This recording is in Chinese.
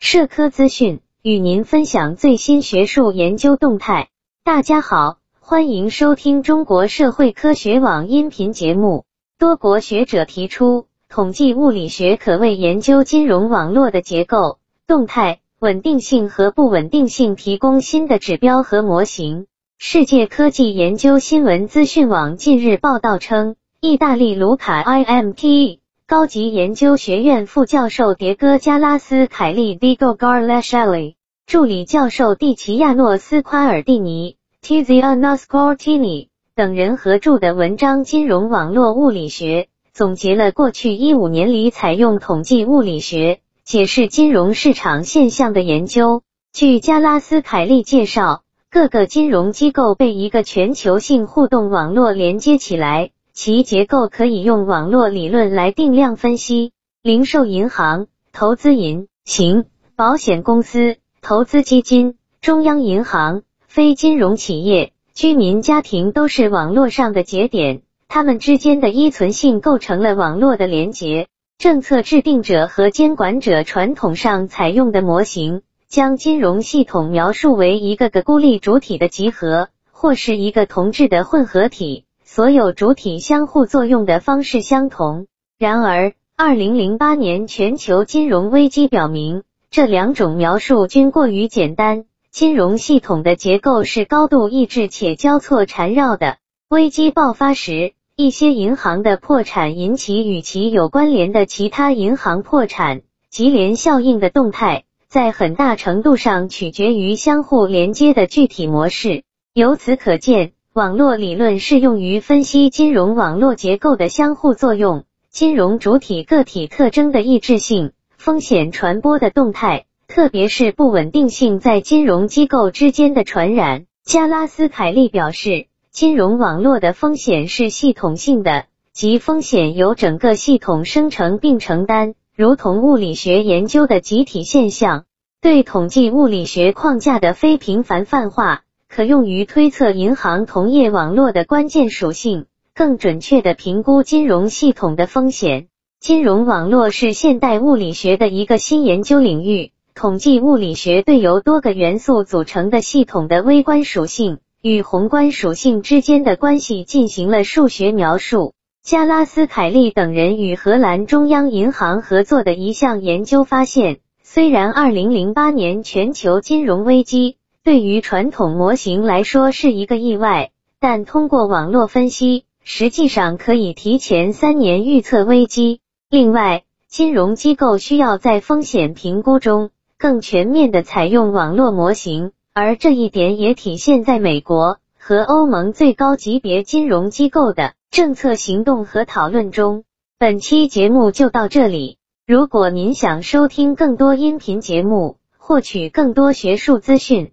社科资讯，与您分享最新学术研究动态。大家好，欢迎收听中国社会科学网音频节目。多国学者提出，统计物理学可为研究金融网络的结构、动态、稳定性和不稳定性提供新的指标和模型。世界科技研究新闻资讯网近日报道称，意大利卢卡 IMT 高级研究学院副教授迭戈·加拉斯凯利 d i g o Garlashelli）、助理教授蒂奇亚诺斯·夸尔蒂尼 （Tiziano Scortini） 等人合著的文章《金融网络物理学》，总结了过去一五年里采用统计物理学解释金融市场现象的研究。据加拉斯凯利介绍。各个金融机构被一个全球性互动网络连接起来，其结构可以用网络理论来定量分析。零售银行、投资银行、保险公司、投资基金、中央银行、非金融企业、居民家庭都是网络上的节点，它们之间的依存性构成了网络的连结。政策制定者和监管者传统上采用的模型。将金融系统描述为一个个孤立主体的集合，或是一个同质的混合体，所有主体相互作用的方式相同。然而，二零零八年全球金融危机表明，这两种描述均过于简单。金融系统的结构是高度抑制且交错缠绕的。危机爆发时，一些银行的破产引起与其有关联的其他银行破产，级联效应的动态。在很大程度上取决于相互连接的具体模式。由此可见，网络理论适用于分析金融网络结构的相互作用、金融主体个体特征的抑制性、风险传播的动态，特别是不稳定性在金融机构之间的传染。加拉斯凯利表示，金融网络的风险是系统性的，即风险由整个系统生成并承担。如同物理学研究的集体现象，对统计物理学框架的非频繁泛化，可用于推测银行同业网络的关键属性，更准确地评估金融系统的风险。金融网络是现代物理学的一个新研究领域。统计物理学对由多个元素组成的系统的微观属性与宏观属性之间的关系进行了数学描述。加拉斯凯利等人与荷兰中央银行合作的一项研究发现，虽然2008年全球金融危机对于传统模型来说是一个意外，但通过网络分析，实际上可以提前三年预测危机。另外，金融机构需要在风险评估中更全面的采用网络模型，而这一点也体现在美国和欧盟最高级别金融机构的。政策行动和讨论中，本期节目就到这里。如果您想收听更多音频节目，获取更多学术资讯，